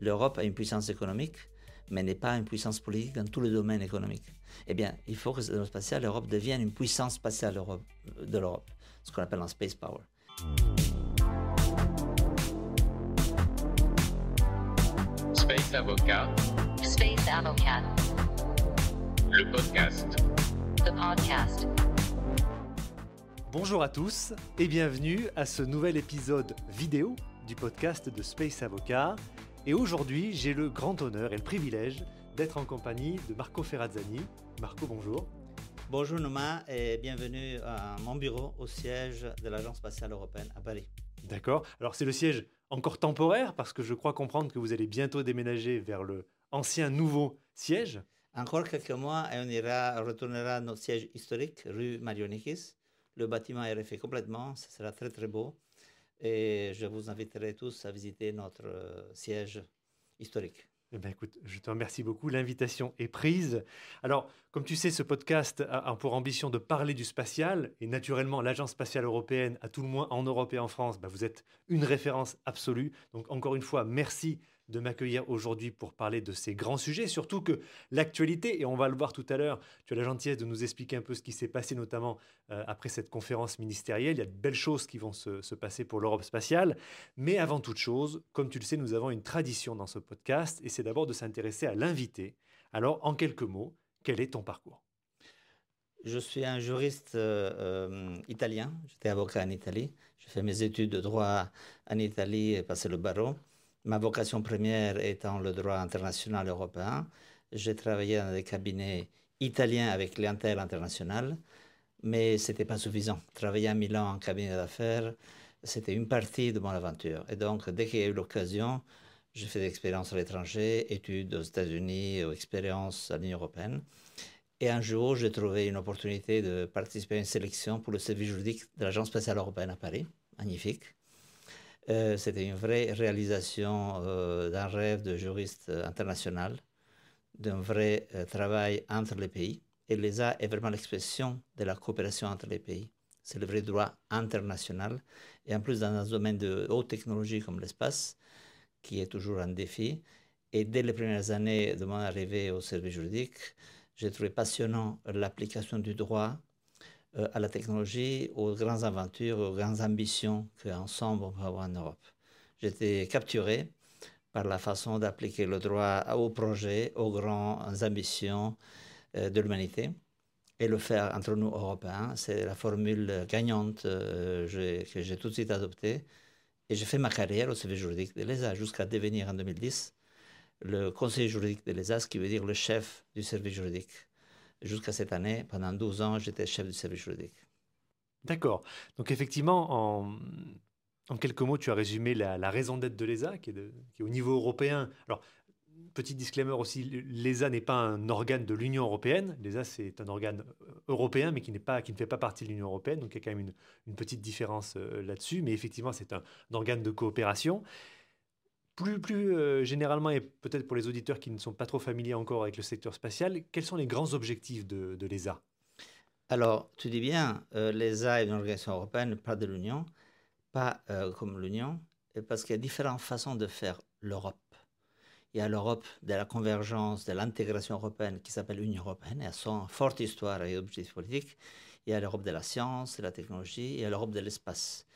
l'Europe a une puissance économique, mais n'est pas une puissance politique dans tous les domaines économiques. Eh bien, il faut que dans le spatial, l'Europe devienne une puissance spatiale de l'Europe, ce qu'on appelle un space power. Space Avocat. Space Avocat. Le podcast. The podcast. Bonjour à tous et bienvenue à ce nouvel épisode vidéo du podcast de Space Avocat. Et aujourd'hui, j'ai le grand honneur et le privilège d'être en compagnie de Marco Ferrazzani. Marco, bonjour. Bonjour Noma et bienvenue à mon bureau au siège de l'Agence spatiale européenne à Paris. D'accord. Alors c'est le siège encore temporaire parce que je crois comprendre que vous allez bientôt déménager vers le ancien nouveau siège. Encore quelques mois et on ira, retournera à notre siège historique, rue Marionikis. Le bâtiment est refait complètement, ce sera très très beau et je vous inviterai tous à visiter notre euh, siège historique. Eh bien, écoute, je te remercie beaucoup. L'invitation est prise. Alors, comme tu sais, ce podcast a pour ambition de parler du spatial. Et naturellement, l'Agence spatiale européenne, à tout le moins en Europe et en France, bah, vous êtes une référence absolue. Donc, encore une fois, merci de m'accueillir aujourd'hui pour parler de ces grands sujets, surtout que l'actualité, et on va le voir tout à l'heure, tu as la gentillesse de nous expliquer un peu ce qui s'est passé, notamment euh, après cette conférence ministérielle. Il y a de belles choses qui vont se, se passer pour l'Europe spatiale. Mais avant toute chose, comme tu le sais, nous avons une tradition dans ce podcast, et c'est d'abord de s'intéresser à l'invité. Alors, en quelques mots, quel est ton parcours? Je suis un juriste euh, euh, italien. J'étais avocat en Italie. J'ai fait mes études de droit en Italie et passé le barreau. Ma vocation première étant le droit international européen, j'ai travaillé dans des cabinets italiens avec clientèle internationale, mais ce n'était pas suffisant. Travailler à Milan en cabinet d'affaires, c'était une partie de mon aventure. Et donc, dès qu'il y a eu l'occasion, j'ai fait des expériences à l'étranger, études aux États-Unis ou expériences à l'Union européenne. Et un jour, j'ai trouvé une opportunité de participer à une sélection pour le service juridique de l'Agence spatiale européenne à Paris. Magnifique. Euh, c'était une vraie réalisation euh, d'un rêve de juriste international, d'un vrai euh, travail entre les pays. Et l'ESA est vraiment l'expression de la coopération entre les pays. C'est le vrai droit international. Et en plus, dans un domaine de haute technologie comme l'espace, qui est toujours un défi. Et dès les premières années de mon arrivée au service juridique, j'ai trouvé passionnant l'application du droit euh, à la technologie, aux grandes aventures, aux grandes ambitions qu'ensemble on peut avoir en Europe. J'étais capturé par la façon d'appliquer le droit aux projets, aux grandes ambitions euh, de l'humanité et le faire entre nous Européens. C'est la formule gagnante euh, que j'ai tout de suite adoptée. Et j'ai fait ma carrière au service juridique de l'ESA jusqu'à devenir en 2010 le conseiller juridique de l'ESA, ce qui veut dire le chef du service juridique. Jusqu'à cette année, pendant 12 ans, j'étais chef du service juridique. D'accord. Donc effectivement, en, quelques mots, tu as résumé la, raison d'être de l'ESA, qui, qui est, au niveau européen. Alors, petit disclaimer aussi, l'ESA n'est pas un organe de l'Union européenne. L'ESA, c'est un organe euh, européen, mais qui, pas, qui ne fait pas partie de l'Union européenne. Donc il y a quand même une, petite différence euh, là-dessus. Mais effectivement, c'est un, organe de coopération. Plus, plus euh, généralement, et peut-être pour les auditeurs qui ne sont pas trop familiers encore avec le secteur spatial, quels sont les grands objectifs de, l'ESA? Alors, tu dis bien, euh, l'ESA est une organisation européenne, pas de l'Union, pas euh, comme l'Union, parce qu'il y a différentes façons de faire l'Europe. Il y a l'Europe de la convergence, de l'intégration européenne qui s'appelle l'Union européenne, et a son forte histoire et objectifs politiques. Il y a l'Europe de la science, de la technologie, il y a l'Europe de l'espace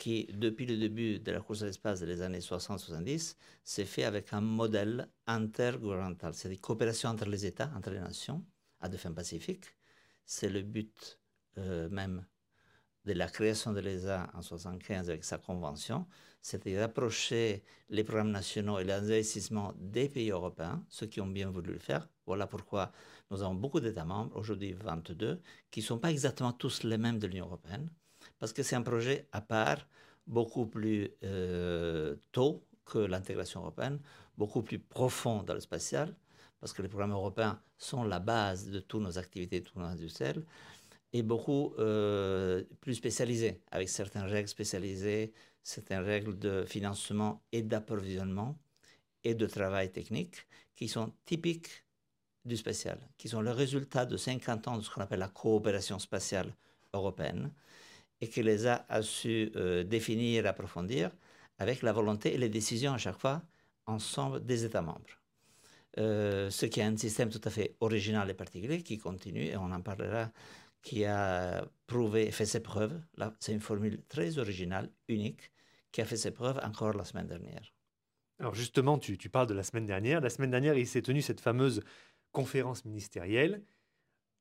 qui, depuis le début de la course à l'espace des années 60-70, s'est fait avec un modèle intergouvernemental, c'est-à-dire coopération entre les États, entre les nations, à des fins pacifiques. C'est le but euh, même de la création de l'ESA en 1975 avec sa convention, c'était d'approcher les programmes nationaux et les investissements des pays européens, ceux qui ont bien voulu le faire. Voilà pourquôt nous avons beaucoup d'États membres, aujourd'hui 22, qui ne sont pas exactement tous les mêmes de l'Union européenne, parce que c'est un projet à part, beaucoup plus euh, tôt que l'intégration européenne, beaucoup plus profond dans le spatial, parce que les programmes européens sont la base de toutes nos activités, de toutes nos industries, et beaucoup euh, plus spécialisés, avec certaines règles spécialisées, certaines règles de financement et d'approvisionnement et de travail technique qui sont typiques du spatial, qui sont le résultat de 50 ans de ce qu'on appelle la coopération spatiale européenne et que les a, su euh, définir, approfondir avec la volonté et les décisions à chaque fois ensemble des États membres. Euh, ce qui est un système tout à fait original et particulier qui continue, et on en parlera, qui a prouvé fait ses preuves. C'est une formule très originale, unique, qui a fait ses preuves encore la semaine dernière. Alors justement, tu parles de la semaine dernière. La semaine dernière, il s'est tenu cette fameuse conférence ministérielle.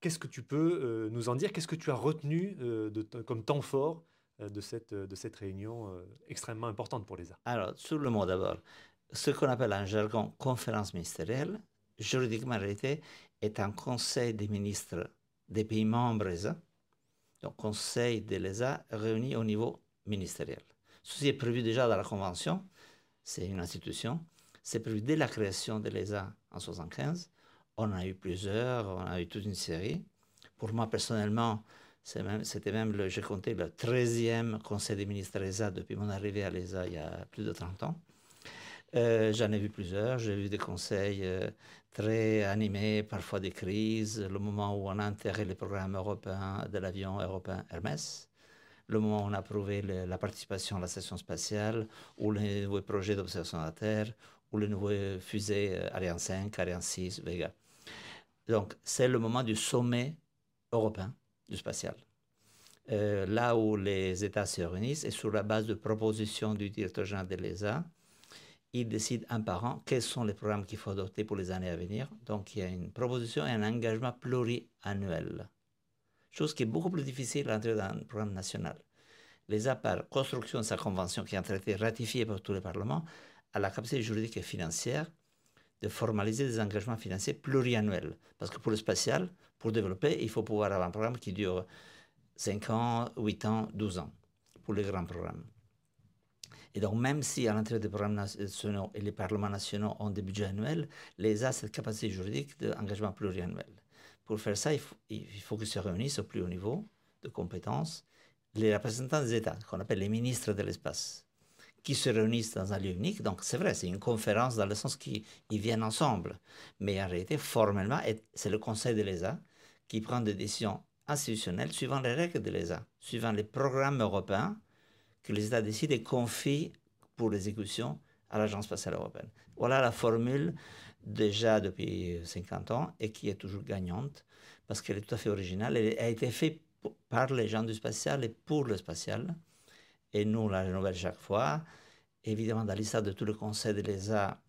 Qu'est-ce que tu peux euh, nous en dire? Qu'est-ce que tu as retenu euh, comme temps fort euh, de, cette, de cette réunion extrêmement importante pour l'ESA Alors, sur le mot d'abord, ce qu'on appelle en jargon conférence ministérielle, juridiquement en réalité, est un conseil des ministres des pays membres ESA, donc conseil de l'ESA réuni au niveau ministériel. Ceci est prévu déjà dans la Convention, c'est une institution, c'est prévu dès la création de l'ESA en 1975. On a eu plusieurs, on a eu toute une série. Pour moi, personnellement, c'était même, le, j'ai compté le 13e Conseil des ministres ESA depuis mon arrivée à l'ESA il y a plus de 30 ans. Euh, j'en ai vu plusieurs. J'ai vu des conseils euh, très animés, parfois des crises. Le moment où on a intégré les programmes européens de l'avion européen Hermès, le moment où on a approuvé la participation à la station spatiale, ou les nouveaux projets d'observation de la Terre, ou les nouveaux fusées euh, Ariane 5, Ariane 6, Vega. Donc, c'est le moment du sommet européen du spatial. là où les États se réunissent et sur la base de propositions du directeur général de l'ESA, il décide un par an quels sont les programmes qu'il faut adopter pour les années à venir. Donc il y a une proposition et un engagement pluriannuel. Chose qui est beaucoup plus difficile à entrer dans un programme national. L'ESA, par construction de sa convention qui a un traité par tous les parlements, a la capacité juridique et financière de formaliser des engagements financiers pluriannuels. Parce que pour le spatial, pour développer, il faut pouvoir avoir un programme qui dure 5 ans, 8 ans, 12 ans, pour les grands programmes. Et donc, même si à l'intérieur des programmes nationaux et les parlements nationaux ont des budgets annuels, l'ESA a cette capacité juridique d'engagement pluriannuel. Pour faire ça, il faut, il faut qu'ils se réunissent au plus haut niveau de compétences les représentants des États, qu'on appelle les ministres de l'espace, qui se réunissent dans un lieu unique. Donc, c'est vrai, c'est une conférence dans le sens qu'ils viennent ensemble. Mais en réalité, formellement, c'est le Conseil de l'ESA qui prend des décisions institutionnelles suivant les règles de l'ESA, suivant les programmes européens que les États décident et confient pour l'exécution à l'Agence spatiale européenne. Voilà la formule déjà depuis 50 ans et qui est toujours gagnante parce qu'elle est tout à fait originale. Elle a été faite par les gens du spatial et pour le spatial. Et nous, la renouvelle chaque fois. Évidemment, dans l'histoire de tout le conseil de l'ESA,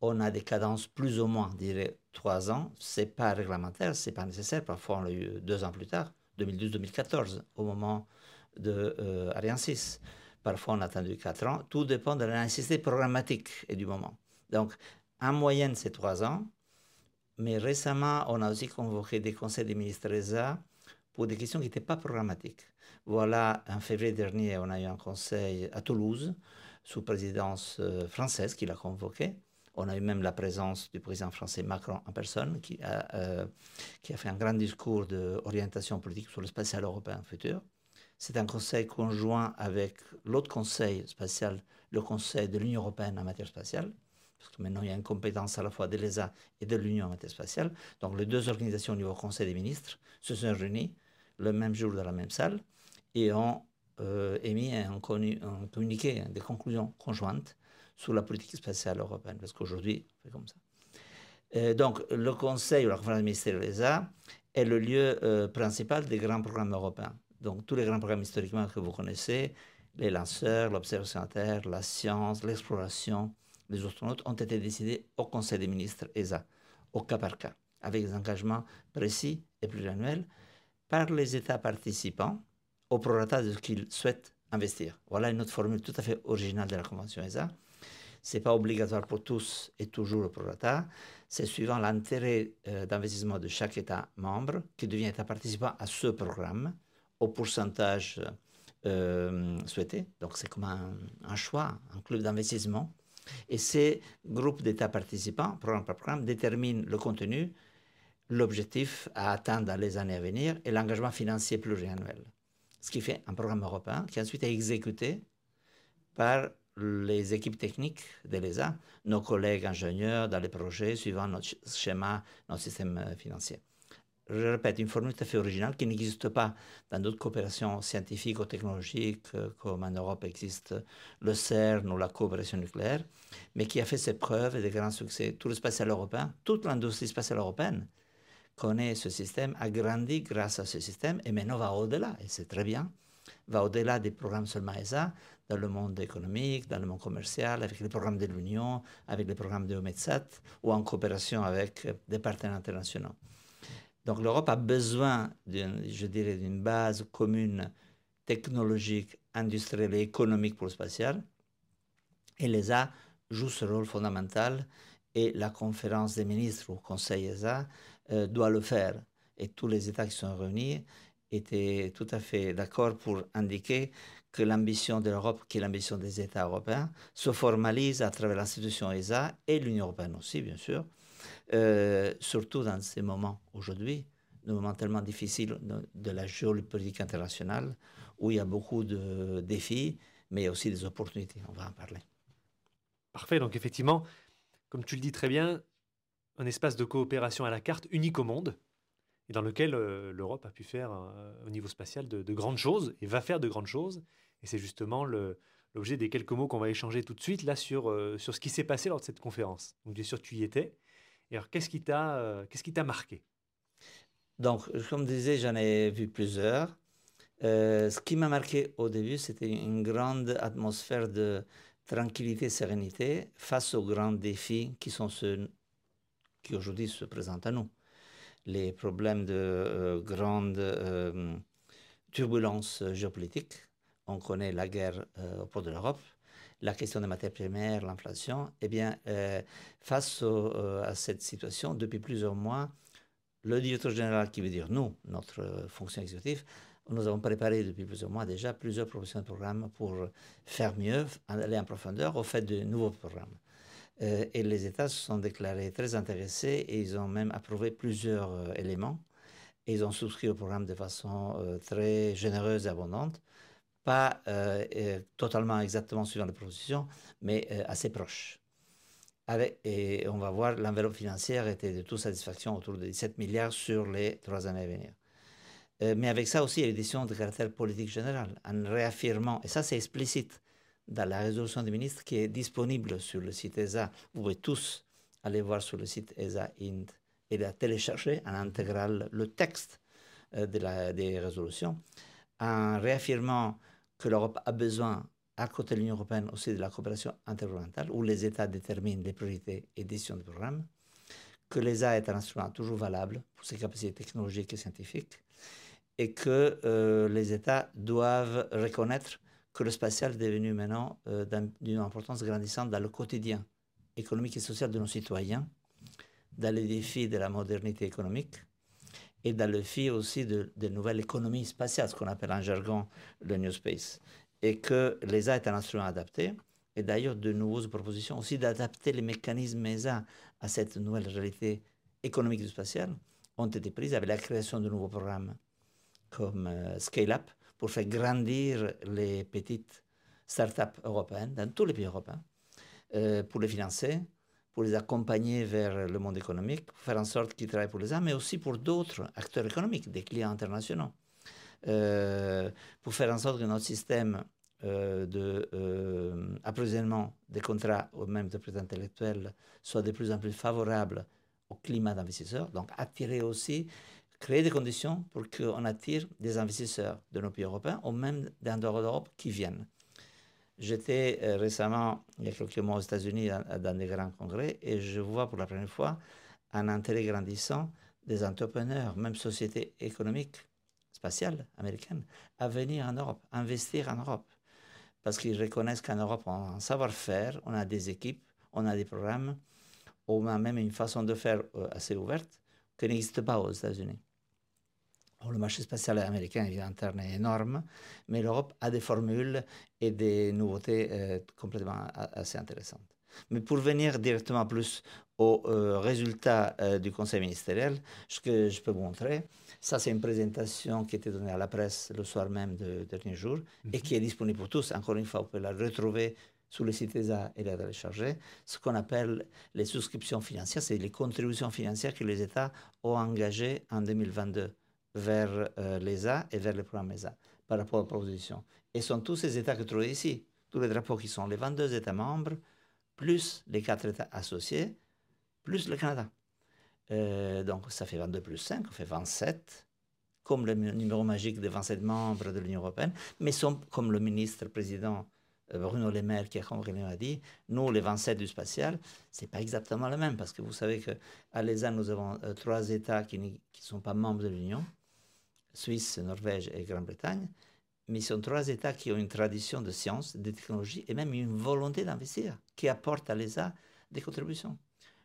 on a des cadences plus ou moins, dirais, trois ans. C'est pas réglementaire, c'est pas nécessaire. Parfois, on l'a eu deux ans plus tard, 2012-2014, au moment de euh, Ariane 6. Parfois, on a attendu 4 ans. Tout dépend de la nécessité programmatique et du moment. Donc, en moyenne, c'est 3 ans. Mais récemment, on a aussi convoqué des conseils des ministres ESA pour des questions qui n'étaient pas programmatiques. Voilà, en février dernier, on a eu un conseil à Toulouse, sous présidence euh, française, qui l'a convoqué. On a eu même la présence du président français Macron en personne, qui a, euh, qui a fait un grand discours d'orientation politique sur le spatial européen futur. C'est un conseil conjoint avec l'autre conseil spatial, le conseil de l'Union européenne en matière spatiale, parce que maintenant il y a une compétence à la fois de l'ESA et de l'Union en matière spatiale. Donc les deux organisations au niveau conseil des ministres se sont réunies le même jour dans la même salle et ont euh, émis un, un, communiqué, des conclusions conjointes sur la politique spatiale européenne, parce qu'aujourd'hui, c'est comme ça. Euh, donc, le Conseil ou la conférence ministérielle de l'ESA est le lieu euh, principal des grands programmes européens. Donc tous les grands programmes historiquement que vous connaissez, les lanceurs, l'observation à terre, la science, l'exploration, les astronautes, ont été décidés au Conseil des ministres ESA, au cas par cas, avec des engagements précis et pluriannuels par les États participants au prorata de ce qu'ils souhaitent investir. Voilà une autre formule tout à fait originale de la Convention ESA. Ce n'est pas obligatoire pour tous et toujours le prorata. C'est suivant l'intérêt euh, d'investissement de chaque État membre qui devient État participant à ce programme au pourcentage euh, souhaité. Donc c'est comme un, choix, un club d'investissement. Et ces groupes d'États participants, programme par programme, déterminent le contenu, l'objectif à atteindre dans les années à venir et l'engagement financier pluriannuel. Ce qui fait un programme européen qui ensuite est exécuté par les équipes techniques de l'ESA, nos collègues ingénieurs dans les projets suivant notre schéma, notre système euh, financier. je répète, une formule tout à fait originale qui n'existe pas dans d'autres coopérations scientifiques ou technologiques euh, comme en Europe existe le CERN ou la coopération nucléaire, mais qui a fait ses preuves et des grands succès. Tout le spatial européen, toute l'industrie spatiale européenne connaît ce système, a grandi grâce à ce système et maintenant va au-delà, et c'est très bien, va au-delà des programmes seulement ESA, dans le monde économique, dans le monde commercial, avec les programmes de l'Union, avec les programmes de OMETSAT ou en coopération avec des partenaires internationaux. Donc l'Europe a besoin, je dirais, d'une base commune technologique, industrielle et économique pour le spatial. Et l'ESA joue ce rôle fondamental et la conférence des ministres au Conseil ESA euh, doit le faire. Et tous les États qui sont réunis étaient tout à fait d'accord pour indiquer que l'ambition de l'Europe, qui est l'ambition des États européens, se formalise à travers l'institution ESA et l'Union européenne aussi, bien sûr, euh, surtout dans ces moments aujourd'hui, des moments tellement difficiles de, la géopolitique internationale, où il y a beaucoup de défis, mais aussi des opportunités. On va en parler. Parfait. Donc effectivement, comme tu le dis très bien, un espace de coopération à la carte unique au monde, et dans lequel euh, l'Europe a pu faire euh, au niveau spatial de, grandes choses et va faire de grandes choses. Et c'est justement l'objet des quelques mots qu'on va échanger tout de suite là sur, sur ce qui s'est passé lors de cette conférence. Donc bien sûr, tu y étais. Et alors, qu'est-ce qui t'a euh, qu'est-ce marqué? Donc, comme disais, j'en ai vu plusieurs. Euh, ce qui m'a marqué au début, c'était une grande atmosphère de tranquillité, sérénité face aux grands défis qui sont ceux qui aujourd'hui se présentent à nous. Les problèmes de euh, grandes turbulences géopolitiques. On connaît la guerre au port de l'Europe la question des matières premières, l'inflation, eh bien, euh, face euh, à cette situation, depuis plusieurs mois, le directeur général, qui veut dire nous, notre fonction exécutive, nous avons préparé depuis plusieurs mois déjà plusieurs propositions de programmes pour faire mieux, aller en profondeur au fait de nouveaux programmes. Euh, et les États se sont déclarés très intéressés et ils ont même approuvé plusieurs éléments. Et ils ont souscrit au programme de façon très généreuse et abondante pas euh, euh, totalement exactement suivant les propositions, mais euh, assez proche. Avec, et on va voir, l'enveloppe financière était de toute satisfaction autour de 17 milliards sur les trois années à venir. mais avec ça aussi, il y a une décision de caractère politique général, en réaffirmant, et ça c'est explicite dans la résolution des ministres qui est disponible sur le site ESA. Vous pouvez tous aller voir sur le site ESA Inde et la télécharger en intégral le texte de la, des résolutions, en réaffirmant que l'Europe a besoin, à côté de l'Union européenne, aussi de la coopération intergouvernementale, où les États déterminent les priorités et décisions de programme, que l'ESA est un instrument toujours valable pour ses capacités technologiques et scientifiques, et que euh, les États doivent reconnaître que le spatial est devenu maintenant euh, d'une importance grandissante dans le quotidien économique et social de nos citoyens, dans les défis de la modernité économique, et dans le fil aussi de, de nouvelles économies spatiales, ce qu'on appelle en jargon le New Space. Et que l'ESA est un instrument adapté. Et d'ailleurs, de nouvelles propositions aussi d'adapter les mécanismes ESA à cette nouvelle réalité économique du spatial ont été prises avec la création de nouveaux programmes comme euh, Scale Up pour faire grandir les petites startups européennes dans tous les pays européens, euh, pour les financer, pour les accompagner vers le monde économique, pour faire en sorte qu'ils travaillent pour les uns, mais aussi pour d'autres acteurs économiques, des clients internationaux, euh, pour faire en sorte que notre système euh, d'approvisionnement des contrats ou même de prêts intellectuels soit de plus en plus favorable au climat d'investisseurs, donc attirer aussi, créer des conditions pour qu'on attire des investisseurs de nos pays européens ou même dehors d'Europe qui viennent. J'étais euh, récemment, il y a quelques mois aux États-Unis, dans des grands congrès, et je vois pour la première fois un intérêt grandissant des entrepreneurs, même sociétés économiques, spatiales américaines, à venir en Europe, investir en Europe. Parce qu'ils reconnaissent qu'en Europe, on a un savoir-faire, on a des équipes, on a des programmes, on a même une façon de faire euh, assez ouverte qui n'existe pas aux États-Unis le marché spatial américain est interne est énorme, mais l'Europe a des formules et des nouveautés euh, complètement assez intéressantes. Mais pour venir directement plus aux euh, résultats euh, du conseil ministériel, ce que je peux vous montrer, ça c'est une présentation qui a été donnée à la presse le soir même de dernier jour et mhm. qui est disponible pour tous. Encore une fois, vous pouvez la retrouver sur les sites ESA et les télécharger, ce qu'on appelle les souscriptions financières, c'est les contributions financières que les États ont engagées en 2022 vers euh, l'ESA et vers le programme ESA par rapport aux propositions. Et sont tous ces États que vous trouvez ici, tous les drapeaux qui sont les 22 États membres, plus les 4 États associés, plus le Canada. Euh, donc ça fait 22 plus 5, on fait 27, comme le numéro magique des 27 membres de l'Union européenne, mais sont, comme le ministre-président euh, Bruno Le Maire qui a dit, nous, les 27 du spatial, c'est pas exactement le même, parce que vous savez qu'à l'ESA, nous avons euh, trois États qui ne sont pas membres de l'Union, Suisse, Norvège et Grande-Bretagne, mais ce sont trois États qui ont une tradition de sciences, de technologie et même une volonté d'investir, qui apportent à l'ESA des contributions.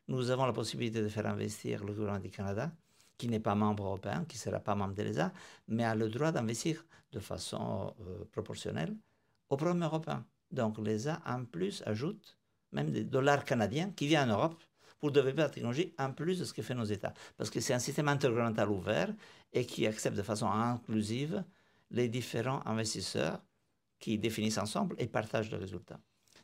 Nous avons la possibilité de faire investir le gouvernement du Canada, qui n'est pas membre européen, qui ne sera pas membre de l'ESA, mais a le droit d'investir de façon euh, proportionnelle au programme européen. Donc l'ESA, en plus, ajoute même des dollars canadiens qui viennent en Europe pour développer la technologie en plus de ce que font nos États. Parce que c'est un système intergouvernemental ouvert et qui accepte de façon inclusive les différents investisseurs qui définissent ensemble et partagent les résultats.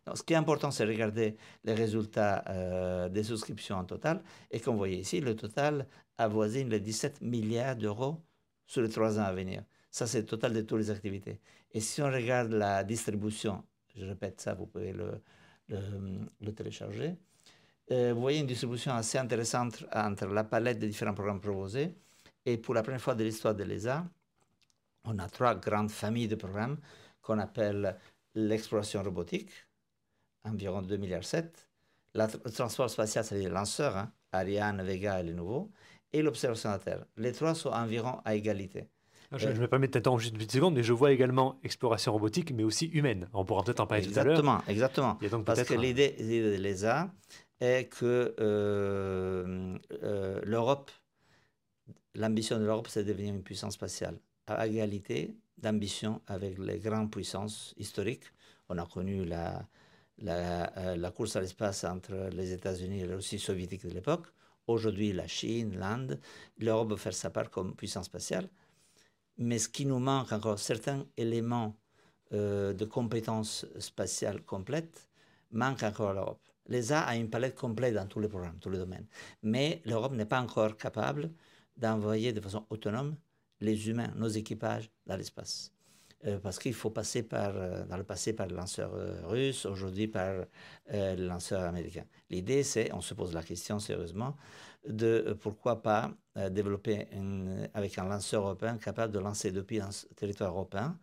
Donc, ce qui est important, c'est regarder les résultats euh, des souscriptions en total. Et comme vous voyez ici, le total avoisine les 17 milliards d'euros sur les trois ans à venir. Ça, c'est le total de toutes les activités. Et si on regarde la distribution, je répète ça, vous pouvez le, télécharger. Euh, vous voyez une distribution assez intéressante entre la palette des différents programmes proposés. Et pour la première fois de l'histoire de l'ESA, on a trois grandes familles de programmes qu'on appelle l'exploration robotique, environ 2,7 milliards. Le transport spatial, c'est les lanceurs, hein, Ariane, Vega et les nouveaux, et l'observation de la Terre. Les trois sont environ à égalité. Je, me permets de t'attendre juste une petite seconde, mais je vois également exploration robotique, mais aussi humaine. On pourra peut-être en parler tout à l'heure. Exactement, exactement. Parce que l'idée de l'ESA est que euh, euh, l'Europe, l'ambition de l'Europe, c'est de devenir une puissance spatiale à égalité d'ambition avec les grandes puissances historiques. On a connu la, la, euh, la course à l'espace entre les États-Unis et la Russie soviétique de l'époque. Aujourd'hui, la Chine, l'Inde, l'Europe veut faire sa part comme puissance spatiale. Mais ce qui nous manque encore, certains éléments euh, de compétences spatiales complètes, manquent encore à l'Europe. L'ESA a une palette complète dans tous les programmes, tous les domaines. Mais l'Europe n'est pas encore capable d'envoyer de façon autonome les humains, nos équipages dans l'espace. Euh, parce qu'il faut passer par, euh, dans le passé par le lanceur euh, russe, aujourd'hui par le lanceur américain. L'idée, c'est, on se pose la question sérieusement, de pourquoi pas développer avec un lanceur européen capable de lancer depuis un territoire européen,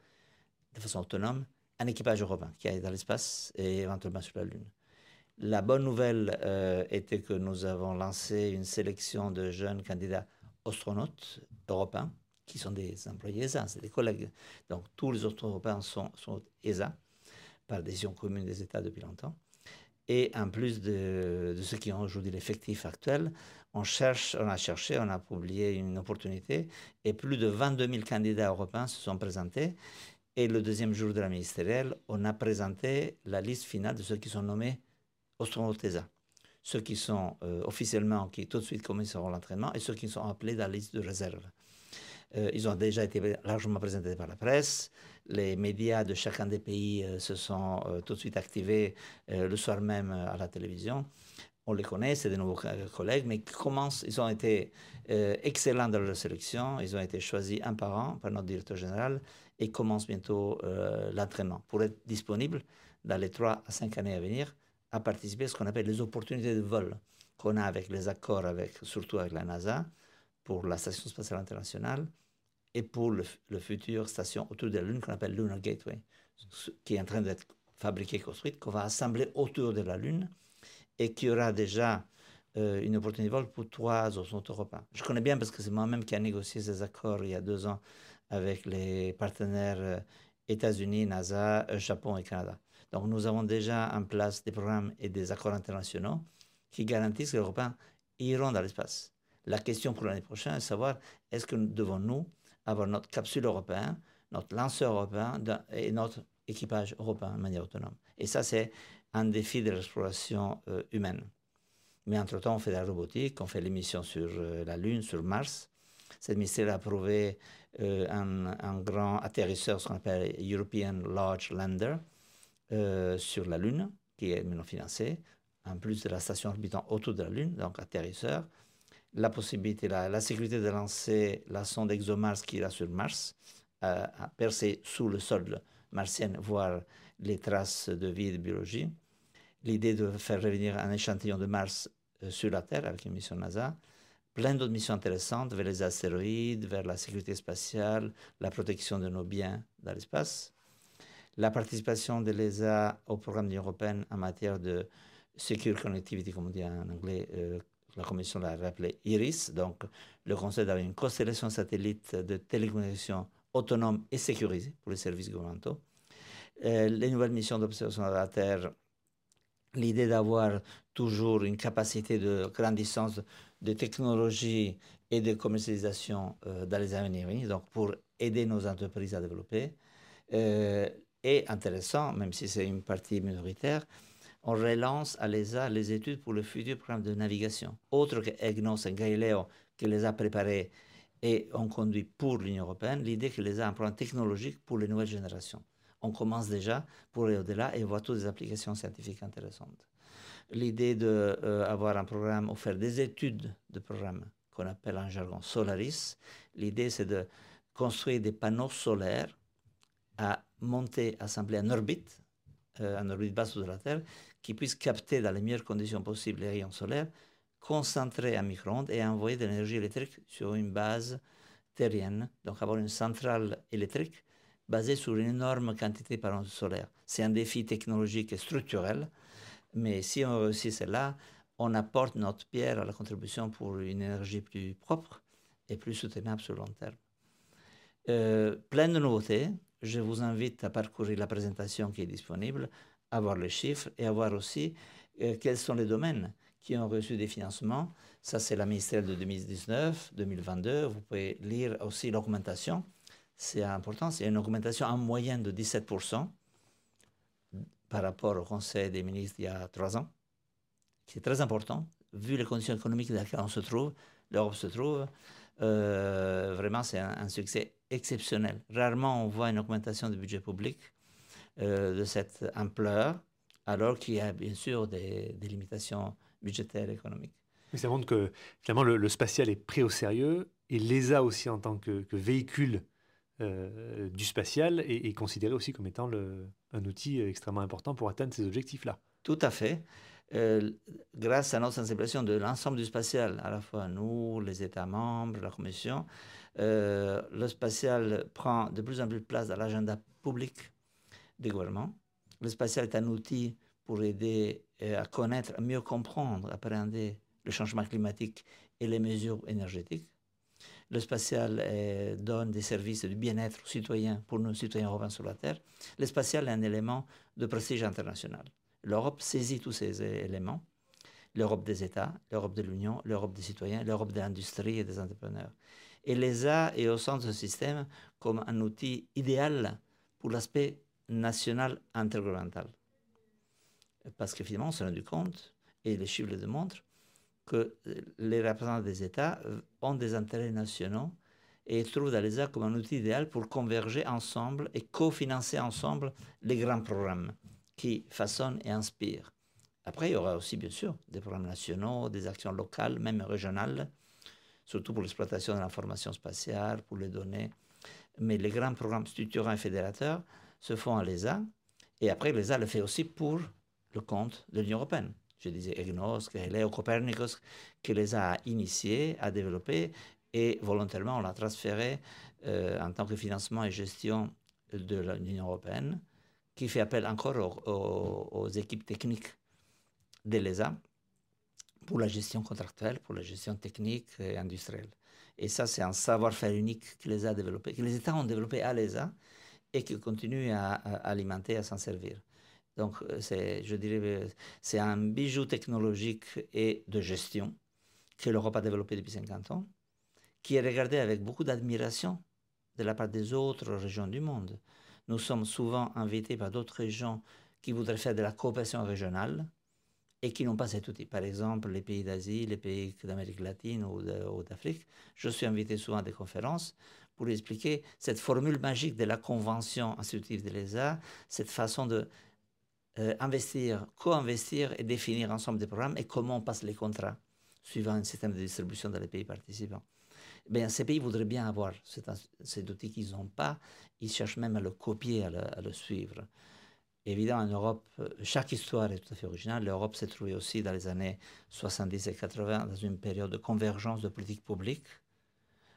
de façon autonome, un équipage européen qui aille dans l'espace et éventuellement sur la Lune. La bonne nouvelle était que nous avons lancé une sélection de jeunes candidats astronautes européens qui sont des employés ESA, c'est des collègues. Donc tous les autres Européens sont, ESA, par décision commune des États depuis longtemps. Et en plus de, ceux qui ont aujourd'hui l'effectif actuel, on, cherche, on a cherché, on a publié une opportunité et plus de 22 000 candidats européens se sont présentés. Et le deuxième jour de la ministérielle, on a présenté la liste finale de ceux qui sont nommés astronautes. Ceux qui sont euh, officiellement, qui tout de suite commenceront l'entraînement, et ceux qui sont appelés dans la liste de réserve. Euh, ils ont déjà été largement présentés par la presse. Les médias de chacun des pays euh, se sont euh, tout de suite activés le soir même à la télévision. On les connaît, c'est de nouveaux collègues, mais commencent, ils ont été excellents dans leur sélection. Ils ont été choisis un par un par notre directeur général et commencent bientôt l'entraînement pour être disponibles dans les trois à cinq années à venir à participer à ce qu'on appelle les opportunités de vol qu'on a avec les accords, avec, surtout avec la NASA, pour la Station spatiale internationale et pour le, futur station autour de la Lune qu'on appelle Lunar Gateway, qui est en train d'être fabriquée, construite, qu'on va assembler autour de la Lune et qui aura déjà euh, une opportunité de vol pour trois autres européens. Je connais bien parce que c'est moi-même qui a négocié ces accords il y a deux ans avec les partenaires euh, États-Unis, NASA, euh, Japon et Canada. Donc nous avons déjà en place des programmes et des accords internationaux qui garantissent que les Européens iront dans l'espace. La question pour l'année prochaine est de savoir est-ce que nous devons-nous avoir notre capsule européenne, notre lanceur européen et notre équipage européen de manière autonome? Et ça, c'est un défi de l'exploration euh, humaine. Mais entre-temps, on fait de la robotique, on fait les missions sur euh, la Lune, sur Mars. Cette ministère a approuvé euh, un, grand atterrisseur, ce qu'on appelle European Large Lander, sur la Lune, qui est maintenant financée, en plus de la station orbitant autour de la Lune, donc atterrisseur. La possibilité, la, la sécurité de lancer la sonde ExoMars qui ira sur Mars, euh, à percer sous le sol martien, voir les traces de vie et de biologie. L'idée de faire revenir un échantillon de Mars euh, sur la Terre avec une mission NASA. Plein d'autres missions intéressantes vers les astéroïdes, vers la sécurité spatiale, la protection de nos biens dans l'espace. La participation de l'ESA au programme de l'Union européenne en matière de Secure Connectivity, comme on dit en anglais, euh, la Commission l'a rappelé IRIS, donc le conseil d'avoir une constellation satellite de télécommunications autonome et sécurisée pour les services gouvernementaux. Euh, les nouvelles missions d'observation de la Terre, l'idée d'avoir toujours une capacité de grande distance de technologie et de commercialisation euh, dans les années à venir, donc pour aider nos entreprises à développer. Euh, et intéressant, même si c'est une partie minoritaire, on relance à l'ESA les études pour le futur programme de navigation. Autre que EGNOS et Galileo, que les a préparés et ont conduit pour l'Union européenne, l'idée que l'ESA a un programme technologique pour les nouvelles générations. On commence déjà pour aller au-delà et voir toutes les applications scientifiques intéressantes. L'idée d'avoir un programme ou faire des études de programme qu'on appelle en jargon Solaris, l'idée c'est de construire des panneaux solaires à monter, assembler en orbite, euh, en orbite basse de la Terre, qui puissent capter dans les meilleures conditions possibles les rayons solaires, concentrer un micro-ondes et envoyer de l'énergie électrique sur une base terrienne. Donc avoir une centrale électrique basée sur une énorme quantité de panneaux solaires. C'est un défi technologique et structurel, mais si on réussit cela, on apporte notre pierre à la contribution pour une énergie plus propre et plus soutenable sur le long terme. Euh, plein de nouveautés. Je vous invite à parcourir la présentation qui est disponible, à voir les chiffres et à voir aussi euh, quels sont les domaines qui ont reçu des financements. Ça, c'est la ministère de 2019-2022. Vous pouvez lire aussi l'augmentation. C'est important, c'est une augmentation en moyenne de 17% par rapport au Conseil des ministres il y a trois ans. C'est très important, vu les conditions économiques dans lesquelles on se trouve, l'Europe se trouve. Euh, vraiment, c'est un, succès exceptionnel. Rarement on voit une augmentation du budget public euh, de cette ampleur, alors qu'il y a bien sûr des, des limitations budgétaires et économiques. Mais ça montre que finalement le, spatial est pris au sérieux et l'ESA aussi en tant que, véhicule euh, du spatial est, est, considéré aussi comme étant le, un outil extrêmement important pour atteindre ces objectifs-là. Tout à fait. Euh, grâce à notre sensibilisation de l'ensemble du spatial, à la fois nous, les États membres, la Commission, euh, le spatial prend de plus en plus de place dans l'agenda public des gouvernements. Le spatial est un outil pour aider euh, à connaître, à mieux comprendre, appréhender le changement climatique et les mesures énergétiques. Le spatial donne des services de bien-être aux citoyens, pour nos citoyens européens sur la Terre. Le spatial est un élément de prestige international. L'Europe saisit tous ces éléments. L'Europe des États, l'Europe de l'Union, l'Europe des citoyens, l'Europe de l'industrie et des entrepreneurs. Et l'ESA est au centre de ce système comme un outil idéal pour l'aspect national intergouvernemental. Parce que finalement, on s'est rendu compte, et les chiffres le démontrent, que les représentants des États ont des intérêts nationaux et trouvent l'ESA comme un outil idéal pour converger ensemble et cofinancer ensemble les grands programmes qui façonnent et inspirent. Après, il y aura aussi, bien sûr, des programmes nationaux, des actions locales, même régionales, surtout pour l'exploitation de l'information spatiale, pour les données. Mais les grands programmes structurants et fédérateurs se font à l'ESA. Et après, l'ESA le fait aussi pour le compte de l'Union européenne. Je disais EGNOS, Galileo, Copernicus, que l'ESA a initié, a développé, et volontairement, on l'a transféré euh, en tant que financement et gestion de l'Union européenne qui fait appel encore aux, équipes techniques de l'ESA pour la gestion contractuelle, pour la gestion technique et industrielle. Et ça, c'est un savoir-faire unique que les, a développé, que les États ont développé à l'ESA et qui continuent à, alimenter, à s'en servir. Donc, euh, je dirais, c'est un bijou technologique et de gestion que l'Europe a développé depuis 50 ans, qui est regardé avec beaucoup d'admiration de la part des autres régions du monde. Nous sommes souvent invités par d'autres régions qui voudraient faire de la coopération régionale et qui n'ont pas cet outil. Par exemple, les pays d'Asie, les pays d'Amérique latine ou d'Afrique. Je suis invité souvent à des conférences pour expliquer cette formule magique de la convention institutive de l'ESA, cette façon de euh, investir, co-investir et définir ensemble des programmes et comment on passe les contrats suivant un système de distribution dans les pays participants. Bien, ces pays voudraient bien avoir cet, cet outil qu'ils n'ont pas. Ils cherchent même à le copier, à le, à le suivre. Évidemment, en Europe, euh, chaque histoire est tout à fait originale. L'Europe s'est trouvée aussi dans les années 70 et 80 dans une période de convergence de politique publique,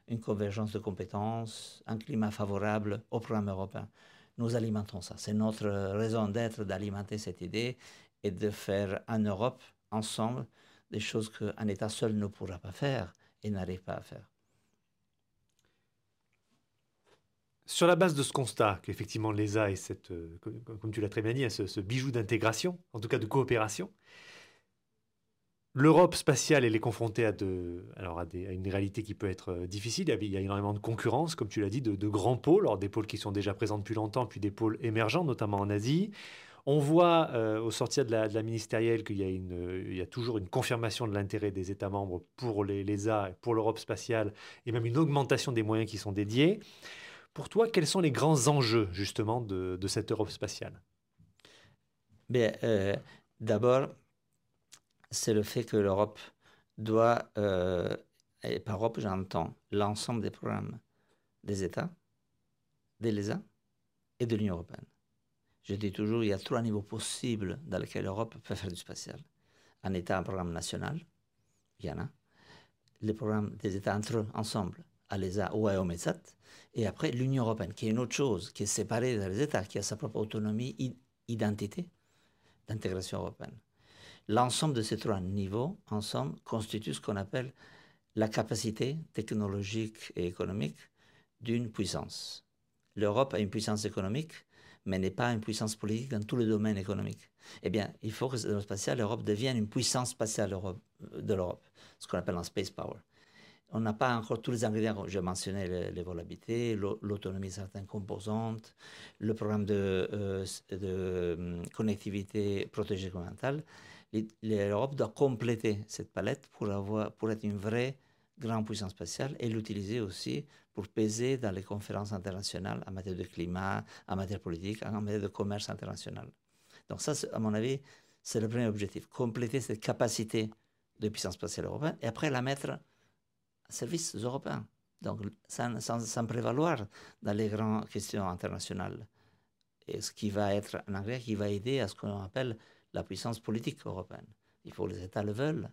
une convergence de compétences, un climat favorable au programme européen. Nous alimentons ça. C'est notre raison d'être d'alimenter cette idée et de faire en Europe, ensemble, des choses qu'un État seul ne pourra pas faire et n'arrive pas à faire. Sur la base de ce constat qu'effectivement l'ESA est cette, euh, comme, tu l'as très bien dit, hein, ce bijou d'intégration, en tout cas de coopération, l'Europe spatiale, elle est confrontée à, une réalité qui peut être euh, difficile. Il y a- énormément de concurrence, comme tu l'as dit, de, grands pôles, des pôles qui sont déjà présents depuis longtemps, puis des pôles émergents, notamment en Asie. On voit euh, au sortir de la, ministérielle qu'il y, a une, euh, y a toujours une confirmation de l'intérêt des États membres pour les- l'ESA, pour l'Europe spatiale, et même une augmentation des moyens qui sont dédiés. Pour toi, quels sont les grands enjeux justement de, cette Europe spatiale? D'abord, c'est le fait que l'Europe doit, euh, et par Europe j'entends l'ensemble des programmes des États, de l'ESA et de l'Union européenne. Je dis toujours, il y a trois niveaux possibles dans lesquels l'Europe peut faire du spatial. Un État, un programme national, il y en a. Les programmes des États entre eux, ensemble, à l'ESA ou à EUMETSAT. Et après, l'Union européenne, qui est une autre chose, qui est séparée des États, qui a sa propre autonomie, identité d'intégration européenne. L'ensemble de ces trois niveaux, ensemble, constitue ce qu'on appelle la capacité technologique et économique d'une puissance. L'Europe a une puissance économique, mais n'est pas une puissance politique dans tous les domaines économiques. Eh bien, il faut que dans spatial, l'Europe devienne une puissance spatiale de l'Europe, ce qu'on appelle un space power. On n'a pas encore tous les ingrédients. Je mentionnais les, volabilités, l'au- l'autonomie de certaines composantes, le programme de, euh, hum, connectivité protégée communautaire. L'Europe doit compléter cette palette pour, être une vraie grande puissance spatiale et l'utiliser aussi pour peser dans les conférences internationales en matière de climat, en matière politique, en matière de commerce international. Donc ça, à mon avis, c'est le premier objectif, compléter cette capacité de puissance spatiale européenne et après la mettre à service des Européens. Donc sans, prévaloir dans les grandes questions internationales. Et ce qui va être un engrais qui va aider à ce qu'on appelle la puissance politique européenne. Il faut que les États le veulent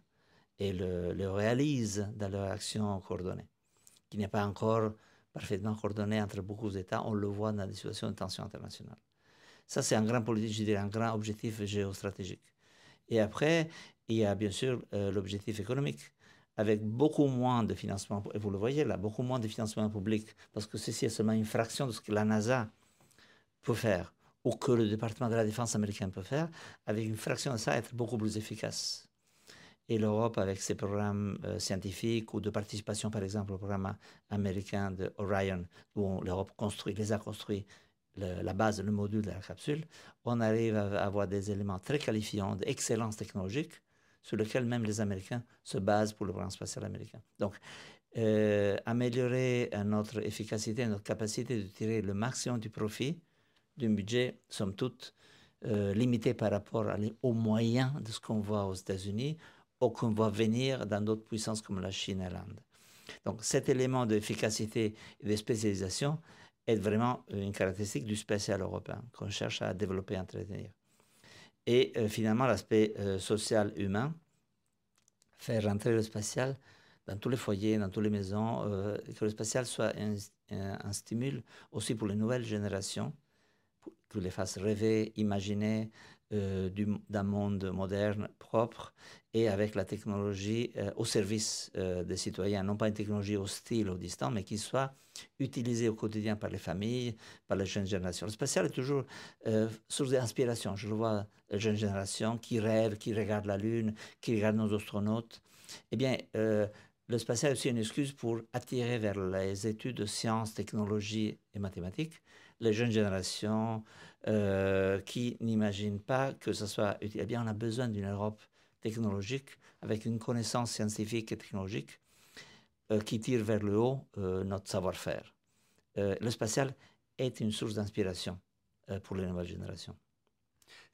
et le, réalisent dans leur action coordonnée, qui n'est pas encore parfaitement coordonnée entre beaucoup d'États. On le voit dans des situations de tension internationale. Ça, c'est un grand politique, je un grand objectif géostratégique. Et après, il y a bien sûr euh, l'objectif économique, avec beaucoup moins de financement, et vous le voyez là, beaucoup moins de financement public, parce que ceci est seulement une fraction de ce que la NASA peut faire, ou que le département de la défense américain peut faire, avec une fraction de ça, être beaucoup plus efficace. Et l'Europe, avec ses programmes euh, scientifiques ou de participation, par exemple, au programme américain de Orion, où l'Europe construit, les a construits la base, le module de la capsule, on arrive à avoir des éléments très qualifiants d'excellence technologique sur lesquels même les Américains se basent pour le programme spatial américain. Donc, euh, améliorer notre efficacité, notre capacité de tirer le maximum du profit d'un budget, somme toute, euh, limité par rapport à aux moyens de ce qu'on voit aux États-Unis ou qu'on voit venir dans d'autres puissances comme la Chine et l'Inde. Donc, cet élément d'efficacité et de spécialisation est vraiment une caractéristique du spatial européen qu'on cherche à développer et entretenir. Et euh, finalement, l'aspect euh, social humain, faire rentrer le spatial dans tous les foyers, dans toutes les maisons, euh, que le spatial soit un, un, un stimule aussi pour les nouvelles générations, pour les fasse rêver, imaginer euh, du- d'un monde moderne, propre, et avec la technologie euh, au service euh, des citoyens, non pas une technologie hostile ou distante, mais qui soit utilisée au quotidien par les familles, par les jeunes générations. Le spatial est toujours source d'inspiration. Je le vois, les jeunes générations qui rêvent, qui regardent la Lune, qui regardent nos astronautes. Eh bien, le spatial est aussi une excuse pour attirer vers les études de sciences, technologies et mathématiques les jeunes générations euh, qui n'imaginent pas que ce soit utile. Eh bien, on a besoin d'une Europe technologique avec une connaissance scientifique et technologique euh, qui tire vers le haut euh, notre savoir-faire. Le spatial est une source d'inspiration pour les nouvelles générations.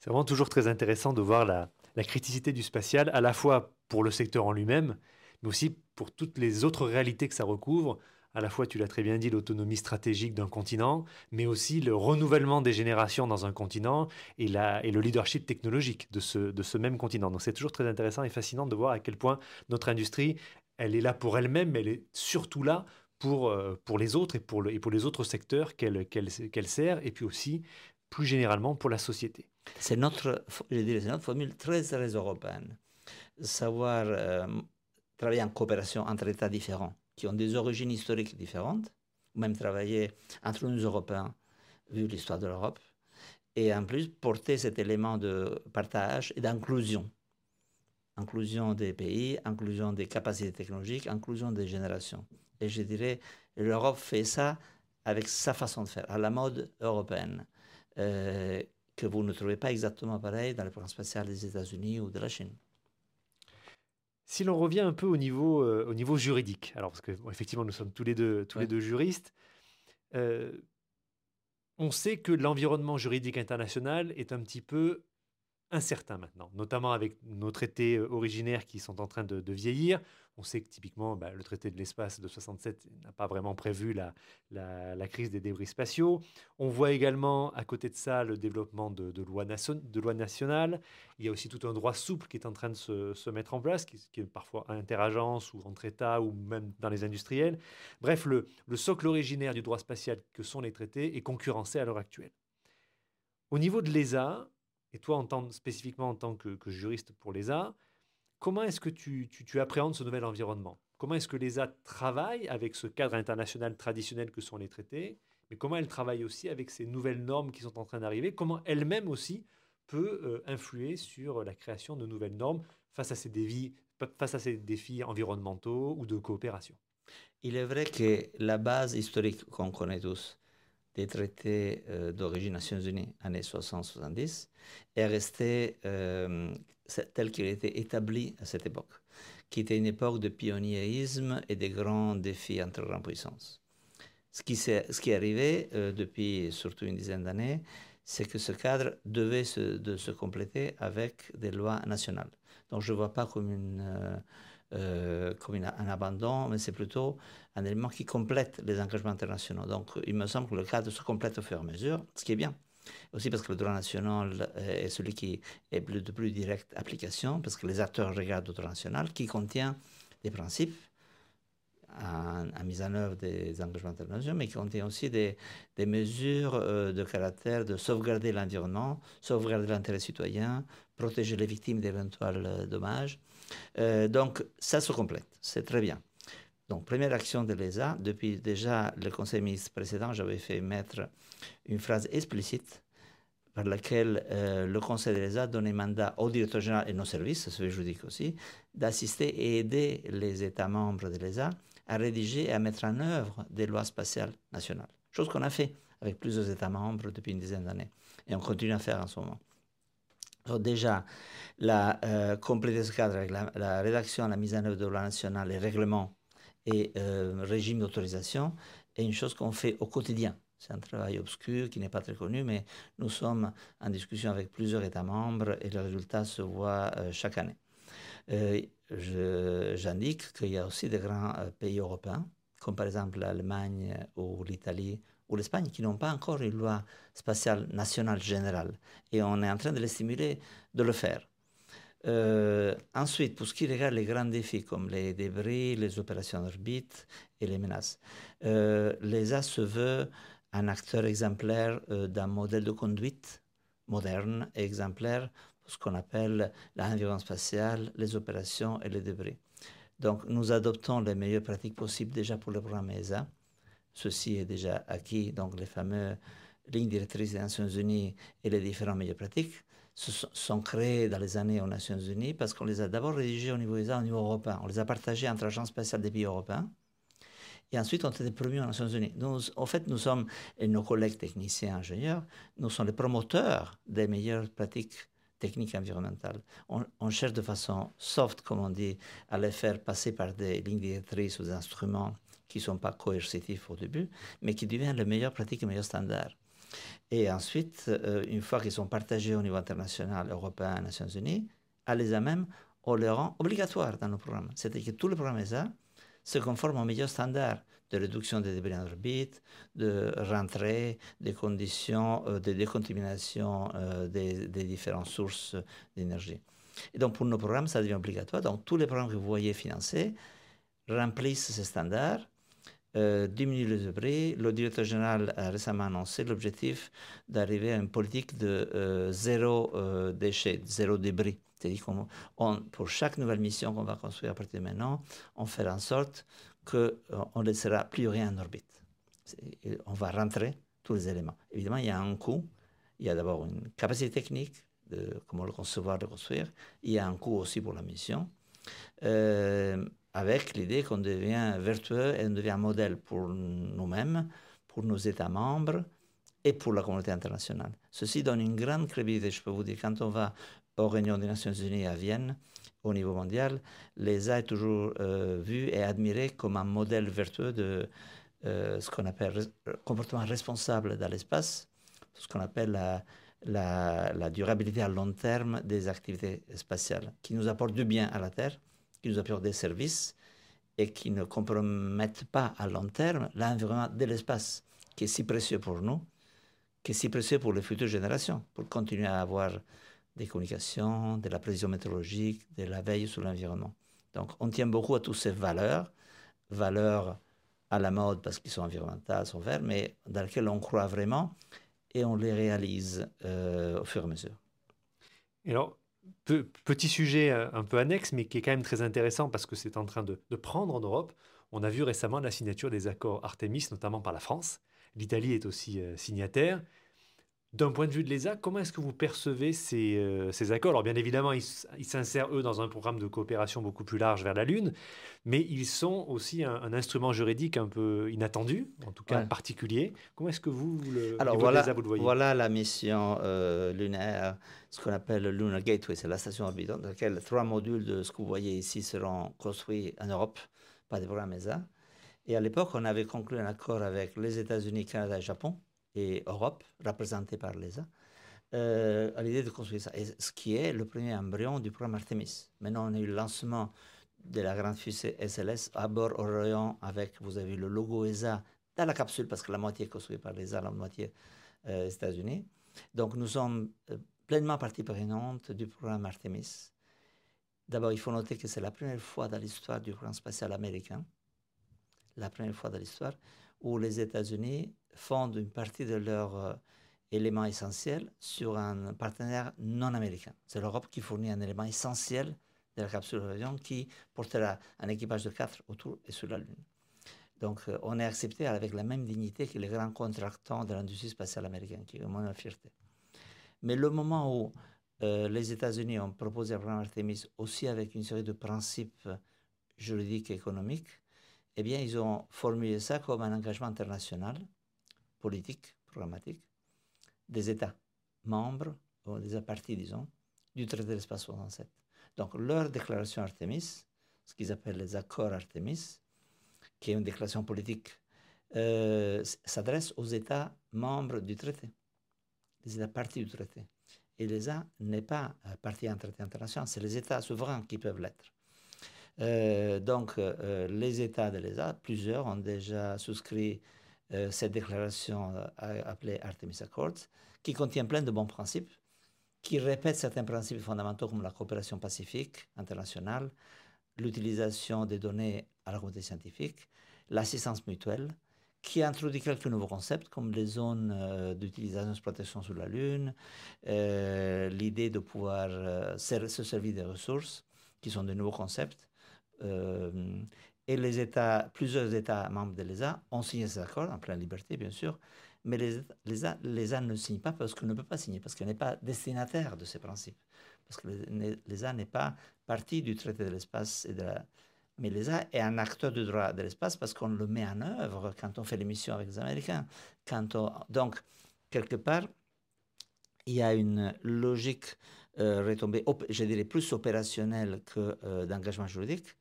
C'est vraiment toujours très intéressant de voir la, la criticité du spatial, à la fois pour le secteur en lui-même, mais aussi pour toutes les autres réalités que ça recouvre. À la fois, tu l'as très bien dit, l'autonomie stratégique d'un continent, mais aussi le renouvellement des générations dans un continent et, le leadership technologique de ce, même continent. Donc c'est toujours très intéressant et fascinant de voir à quel point notre industrie, elle est là pour elle-même, mais elle est surtout là pour, euh, les autres et pour, les autres secteurs qu'elle sert, et puis aussi plus généralement pour la société. C'est notre, notre formule très, très européenne. Savoir euh, travailler en coopération entre États différents qui ont des origines historiques différentes, même travailler entre nous Européens, vu l'histoire de l'Europe, et en plus porter cet élément de partage et d'inclusion. Inclusion des pays, inclusion des capacités technologiques, inclusion des générations. Et je dirais, l'Europe fait ça avec sa façon de faire, à la mode européenne. Euh, que vous ne trouvez pas exactement pareil dans le programme spatial des États-Unis ou de la Chine. Si l'on revient un peu au niveau, euh, au niveau juridique, alors parce que effectivement nous sommes tous les deux, tous les deux juristes, euh, on sait que l'environnement juridique international est un petit peu incertain maintenant, notamment avec nos traités euh, originaires qui sont en train de, vieillir. On sait que typiquement, bah, le traité de l'espace de 67 n'a pas vraiment prévu la, crise des débris spatiaux. On voit également à côté de ça le développement de, lois, nationales. Il y a aussi tout un droit souple qui est en train de se, mettre en place, qui, est parfois interagence ou entre États ou même dans les industriels. Bref, le socle originaire du droit spatial que sont les traités est concurrencé à l'heure actuelle. Au niveau de l'ESA, et toi en tant, spécifiquement en tant que, juriste pour l'ESA, Comment est-ce que tu, tu, appréhendes ce nouvel environnement? Comment est-ce que l'ESA travaille avec ce cadre international traditionnel que sont les traités Mais comment elle travaille aussi avec ces nouvelles normes qui sont en train d'arriver? Comment elle-même aussi peut euh, influer sur la création de nouvelles normes face à ces défis, face à ces défis environnementaux ou de coopération? Il est vrai que la base historique qu'on connaît tous, des traités euh, d'origine Nations Unies, années 60-70, est restée euh, tel qu'il était établi à cette époque, qui était une époque de pionniérisme et de grands défis entre grandes puissances. Ce qui, est, ce qui est arrivé euh, depuis surtout une dizaine d'années, c'est que ce cadre devait se, de se compléter avec des lois nationales. Donc je ne vois pas comme, une, euh, comme un abandon, mais c'est plutôt un élément qui complète les engagements internationaux. Donc il me semble que le cadre se complète au fur et à mesure, ce qui est bien. Aussi parce que le droit national euh, est celui qui est de plus directe application, parce que les acteurs regardent le droit national qui contient des principes à, mise en œuvre des engagements internationaux, mais qui contient aussi des, mesures euh, de caractère de sauvegarder l'environnement, sauvegarder l'intérêt citoyen, protéger les victimes d'éventuels dommages. Donc ça se complète, c'est très bien. Donc, première action de l'ESA, depuis déjà le conseil ministre précédent, j'avais fait mettre une phrase explicite par laquelle euh, le conseil de l'ESA donnait mandat au directeur général et nos services, ce juridique aussi, d'assister et aider les États membres de l'ESA à rédiger et à mettre en œuvre des lois spatiales nationales. Chose qu'on a fait avec plusieurs États membres depuis une dizaine d'années. Et on continue à faire en ce moment. Déjà, la euh, compléter ce cadre avec la, la rédaction, la mise en œuvre de lois nationales, les règlements et euh, régime d'autorisation est une chose qu'on fait au quotidien. C'est un travail obscur qui n'est pas très connu, mais nous sommes en discussion avec plusieurs États membres et le résultat se voit euh, chaque année. Euh, J'indique qu'il y a aussi des grands euh, pays européens, comme par exemple l'Allemagne ou l'Italie ou l'Espagne, qui n'ont pas encore une loi spatiale nationale générale. Et on est en train de les stimuler de le faire. Euh, ensuite, pour ce qui regarde les grands défis comme les débris, les opérations d'orbite et les menaces, euh, l'ESA se veut un acteur exemplaire euh, d'un modèle de conduite moderne et exemplaire pour ce qu'on appelle l'environnement spatial, les opérations et les débris. Donc, nous adoptons les meilleures pratiques possibles déjà pour le programme ESA. Ceci est déjà acquis, donc les fameuses lignes directrices des Nations Unies et les différentes meilleures pratiques sont créés dans les années aux Nations Unies parce qu'on les a d'abord rédigés au niveau ESA, au niveau européen. On les a partagés entre agences spatiales des pays européens. Et ensuite, on a été promus aux Nations Unies. En fait, nous sommes, et nos collègues techniciens ingénieurs, nous sommes les promoteurs des meilleures pratiques techniques environnementales. On, on, cherche de façon soft, comme on dit, à les faire passer par des lignes directrices ou des instruments qui ne sont pas coercitifs au début, mais qui deviennent les meilleures pratiques les meilleurs standards. Et ensuite, euh, une fois qu'ils sont partagés au niveau international, européen, Nations Unies, à l'ESA même, on les rend obligatoires dans nos programmes. C'est-à-dire que tous les programmes ESA se conforment aux meilleurs standards de réduction des débris en orbite, de rentrée, des conditions euh, de décontamination euh, des différentes sources d'énergie. Et donc, pour nos programmes, ça devient obligatoire. Donc, tous les programmes que vous voyez financés remplissent ces standards, euh, diminuent les débris. Le directeur général a récemment annoncé l'objectif d'arriver à une politique de euh, zéro euh, déchet, zéro débris. C'est-à-dire qu'on, pour chaque nouvelle mission qu'on va construire à partir de maintenant, on fait en sorte qu'on ne laissera plus rien en orbite. On va rentrer tous les éléments. Évidemment, il y a un coût. Il y a d'abord une capacité technique de comment le concevoir, le construire. Il y a un coût aussi pour la mission, euh, avec l'idée qu'on devient vertueux et on devient modèle pour nous-mêmes, pour nos États membres et pour la communauté internationale. Ceci donne une grande crédibilité, je peux vous dire, quand on va aux réunions des Nations Unies à Vienne, au niveau mondial, l'ESA est toujours euh, vu et admiré comme un modèle vertueux de euh, ce qu'on appelle comportement responsable dans l'espace, ce qu'on appelle la, la, durabilité à long terme des activités spatiales, qui nous apportent du bien à la Terre, qui nous apportent des services et qui ne compromettent pas à long terme l'environnement de l'espace, qui est si précieux pour nous, qui est si précieux pour les futures générations, pour continuer à avoir des communications, de la précision météorologique, de la veille sur l'environnement. Donc on tient beaucoup à toutes ces valeurs, valeurs à la mode parce qu'ils sont environnementales, sont verts, mais dans lesquelles on croit vraiment et on les réalise euh, au fur et à mesure. Et alors, pe- petit sujet euh, un peu annexe, mais qui est quand même très intéressant parce que c'est en train de, de prendre en Europe. On a vu récemment la signature des accords Artemis, notamment par la France. L'Italie est aussi euh, signataire. D'un point de vue de l'ESA, comment est-ce que vous percevez ces, euh, ces accords? Alors bien évidemment, ils s'insèrent, eux, dans un programme de coopération beaucoup plus large vers la Lune, mais ils sont aussi un, un instrument juridique un peu inattendu, en tout cas Ouais. particulier. Comment est-ce que vous, vous le, Alors voilà, vous le voyez? voilà la mission euh, lunaire, ce qu'on appelle le Lunar Gateway, c'est la station orbitante, dans laquelle trois modules de ce que vous voyez ici seront construits en Europe par des programmes ESA. Et à l'époque, on avait conclu un accord avec les États-Unis, Canada et Japon, et Europe, représentés par l'ESA, euh, à l'idée de construire ça. Et ce qui est le premier embryon du programme Artemis. Maintenant, on a eu le lancement de la grande fusée SLS à bord Orion avec, vous avez le logo ESA dans la capsule, parce que la moitié est construite par l'ESA, la moitié euh, États-Unis. Donc, nous sommes euh, pleinement partie prenante du programme Artemis. D'abord, il faut noter que c'est la première fois dans l'histoire du programme spatial américain, la première fois dans l'histoire, où les États-Unis fondent une partie de leurs euh, éléments essentiels sur un partenaire non américain. C'est l'Europe qui fournit un élément essentiel de la capsule Orion qui portera un équipage de quatre autour et sur la Lune. Donc, euh, on est accepté avec la même dignité que les grands contractants de l'industrie spatiale américaine, qui est vraiment une fierté. Mais le moment où euh, les États-Unis ont proposé le programme Artemis aussi avec une série de principes juridiques et économiques, eh bien, ils ont formulé ça comme un engagement international, politique, programmatique, des États membres, ou des parties, disons, du traité de l'espace 67. Donc, leur déclaration Artemis, ce qu'ils appellent les accords Artemis, qui est une déclaration politique, euh, s'adresse aux États membres du traité, les États partis du traité. Et l'ESA n'est pas partie à un traité international, c'est les États souverains qui peuvent l'être. Euh, donc, euh, les États de l'ESA, plusieurs ont déjà souscrit euh, cette déclaration euh, appelée Artemis Accords, qui contient plein de bons principes, qui répète certains principes fondamentaux comme la coopération pacifique internationale, l'utilisation des données à la communauté scientifique, l'assistance mutuelle, qui introduit quelques nouveaux concepts comme les zones euh, d'utilisation de protection sur la Lune, euh, l'idée de pouvoir se servir des ressources, qui sont de nouveaux concepts. Et les États, plusieurs États membres de l'ESA ont signé ces accords, en pleine liberté bien sûr, mais les, l'ESA ne signe pas parce qu'on ne peut pas signer, parce qu'elle n'est pas destinataire de ces principes. Parce que les- l'ESA n'est pas partie du traité de l'espace mais l'ESA est un acteur du droit de l'espace parce qu'on le met en œuvre quand on fait les missions avec les Américains. Quand on- donc, quelque part, il y a une logique euh, retombée, je dirais, plus opérationnelle que euh, d'engagement juridique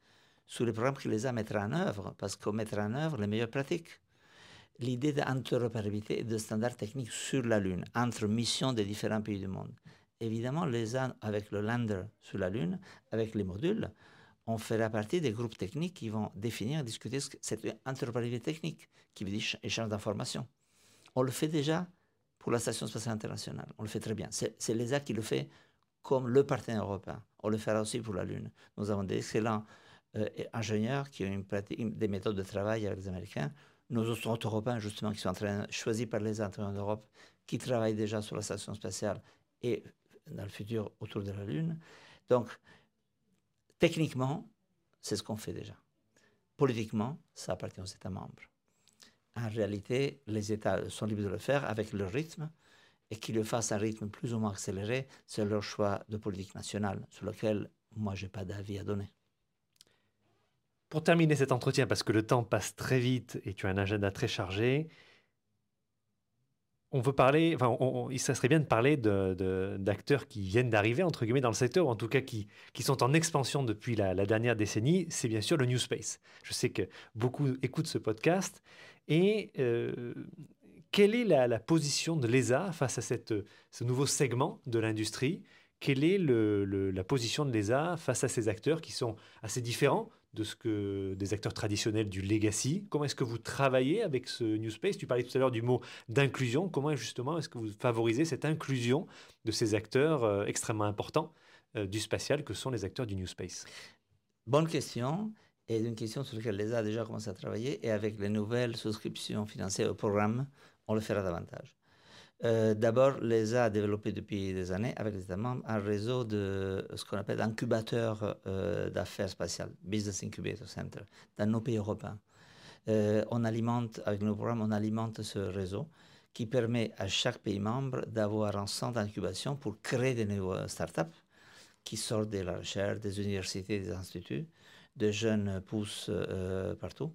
sur les programmes que l'ESA mettra en œuvre, parce qu'on mettra en œuvre les meilleures pratiques. l'idée d'interopérabilité et de standards techniques sur la Lune, entre missions des différents pays du monde. Évidemment, l'ESA, avec le lander sur la Lune, avec les modules, on fera partie des groupes techniques qui vont définir, discuter cette interopérabilité technique, qui veut dire échange d'informations. On le fait déjà pour la Station spatiale internationale. On le fait très bien. C'est l'ESA qui le fait comme le partenaire européen. On le fera aussi pour la Lune. Nous avons des excellents ingénieurs qui ont une des méthodes de travail avec les Américains. Nos autres européens, justement, qui sont choisis par les en Europe, qui travaillent déjà sur la station spatiale et dans le futur autour de la Lune. Donc, techniquement, c'est ce qu'on fait déjà. Politiquement, ça appartient aux États membres. En réalité, les États sont libres de le faire avec leur rythme et qu'ils le fassent à un rythme plus ou moins accéléré, c'est leur choix de politique nationale sur lequel moi, je n'ai pas d'avis à donner. Pour terminer cet entretien, parce que le temps passe très vite et tu as un agenda très chargé, on veut parler, enfin, il serait bien de parler d'acteurs qui viennent d'arriver, entre guillemets, dans le secteur, ou en tout cas qui, qui sont en expansion depuis la, dernière décennie. C'est bien sûr le New Space. Je sais que beaucoup écoutent ce podcast. Et euh, quelle est la, position de l'ESA face à cette, ce nouveau segment de l'industrie? Quelle est la position de l'ESA face à ces acteurs qui sont assez différents de ce que des acteurs traditionnels du legacy. Comment est-ce que vous travaillez avec ce New Space? Tu parlais tout à l'heure du mot d'inclusion. Comment justement est-ce que vous favorisez cette inclusion de ces acteurs euh, extrêmement importants euh, du spatial que sont les acteurs du New Space? Bonne question. Et une question sur laquelle les a déjà commencé à travailler. Et avec les nouvelles souscriptions financières au programme, on le fera davantage. Euh, d'abord, l'ESA a développé depuis des années, avec les États membres, un réseau de ce qu'on appelle incubateurs euh, d'affaires spatiales, Business Incubator Center, dans nos pays européens. Euh, on alimente, avec nos programmes, on alimente ce réseau qui permet à chaque pays membre d'avoir un centre d'incubation pour créer des nouvelles startups qui sortent de la recherche, des universités, des instituts, de jeunes pousses partout,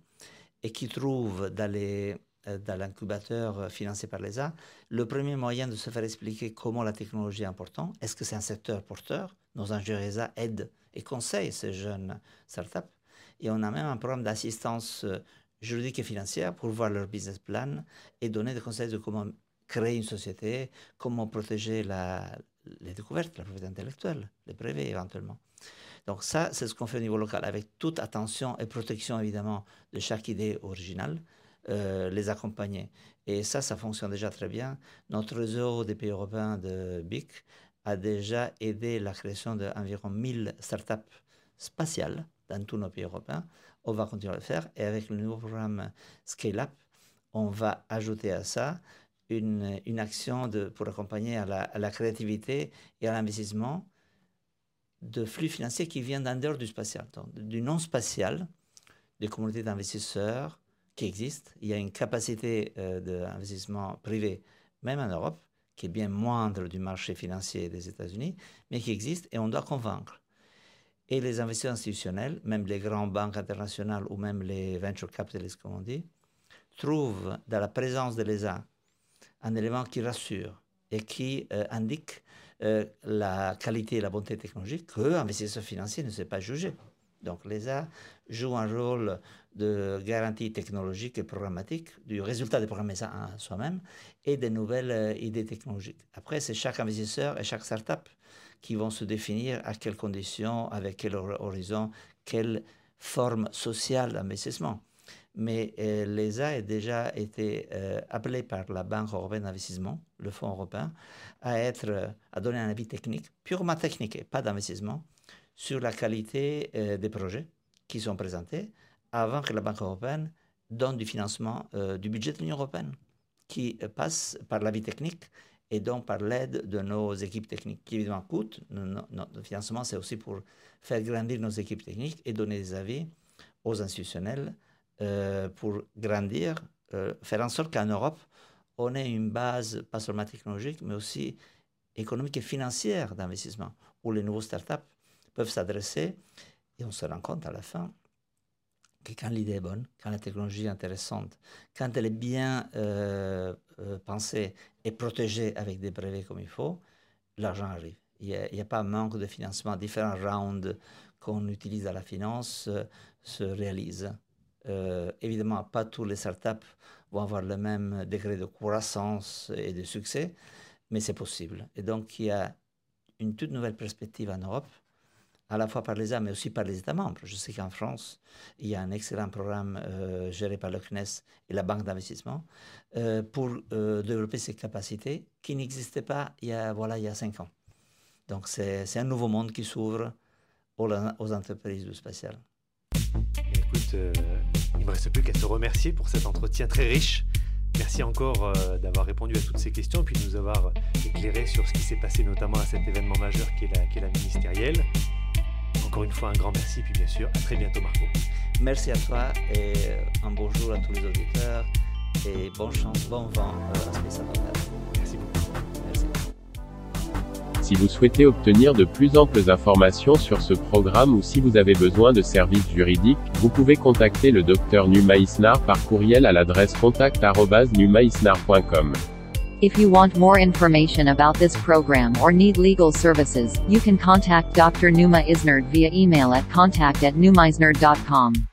et qui trouvent dans les euh, dans l'incubateur euh, financé par l'ESA, le premier moyen de se faire expliquer comment la technologie est importante, est-ce que c'est un secteur porteur? Nos ingénieurs ESA aident et conseillent ces jeunes startups. Et on a même un programme d'assistance euh, juridique et financière pour voir leur business plan et donner des conseils de comment créer une société, comment protéger la, les découvertes, la propriété intellectuelle, les brevets éventuellement. Donc ça, c'est ce qu'on fait au niveau local, avec toute attention et protection évidemment de chaque idée originale, euh, les accompagner. Et ça, ça fonctionne déjà très bien. Notre réseau des pays européens de BIC a déjà aidé la création d'environ 1000 startups spatiales dans tous nos pays européens. On va continuer à le faire. Et avec le nouveau programme Scale Up, on va ajouter à ça une, une action de, pour accompagner à la, la créativité et à l'investissement de flux financiers qui viennent d'en dehors du spatial, du non spatial, des communautés d'investisseurs, qui existe. Il y a une capacité euh, d'investissement privé, même en Europe, qui est bien moindre du marché financier des États-Unis, mais qui existe et on doit convaincre. Et les investisseurs institutionnels, même les grandes banques internationales ou même les venture capitalists, comme on dit, trouvent dans la présence de l'ESA un élément qui rassure et qui euh, indique euh, la qualité et la bonté technologique que l'investisseur financier ne sait pas juger. Donc l'ESA joue un rôle de garantie technologique et programmatique du résultat des programmes ESA en soi-même et des nouvelles euh, idées technologiques. Après, c'est chaque investisseur et chaque startup qui vont se définir à quelles conditions, avec quel horizon, quelle forme sociale d'investissement. Mais euh, l'ESA a déjà été euh, appelé par la Banque européenne d'investissement, le Fonds européen, à, être, à donner un avis technique, purement technique et pas d'investissement, sur la qualité euh, des projets qui sont présentés avant que la Banque européenne donne du financement euh, du budget de l'Union européenne, qui euh, passe par l'avis technique et donc par l'aide de nos équipes techniques, qui évidemment coûtent. Notre financement, c'est aussi pour faire grandir nos équipes techniques et donner des avis aux institutionnels pour grandir, faire en sorte qu'en Europe, on ait une base, pas seulement technologique, mais aussi économique et financière d'investissement, où les nouveaux startups peuvent s'adresser. Et on se rend compte à la fin que quand l'idée est bonne, quand la technologie est intéressante, quand elle est bien euh, euh, pensée et protégée avec des brevets comme il faut, l'argent arrive. Il n'y a, pas un manque de financement. Différents rounds qu'on utilise à la finance euh, se réalisent évidemment, pas tous les startups vont avoir le même degré de croissance et de succès, mais c'est possible. Et donc, il y a une toute nouvelle perspective en Europe, à la fois par les États, mais aussi par les États membres. Je sais qu'en France, il y a un excellent programme euh, géré par le CNES et la Banque d'investissement euh, pour euh, développer ces capacités qui n'existaient pas il y a, voilà, il y a cinq ans. Donc, c'est un nouveau monde qui s'ouvre aux, aux entreprises du spatial. Écoute, il ne me reste plus qu'à te remercier pour cet entretien très riche. Merci encore d'avoir répondu à toutes ces questions et puis de nous avoir éclairé sur ce qui s'est passé notamment à cet événement majeur qui est la, qui est la ministérielle. Encore une fois, un grand merci puis bien sûr, à très bientôt Marco. Merci à toi et un bonjour à tous les auditeurs et bonne chance, bon vent euh, à Space Merci beaucoup. Merci. Si vous souhaitez obtenir de plus amples informations sur ce programme ou si vous avez besoin de services juridiques, vous pouvez contacter le Dr Numa Isnar par courriel à l'adresse contact@numaisnar.com. If you want more information about this program or need legal services, you can contact Dr. Numa Isnard via email at contact at numaisnard.com.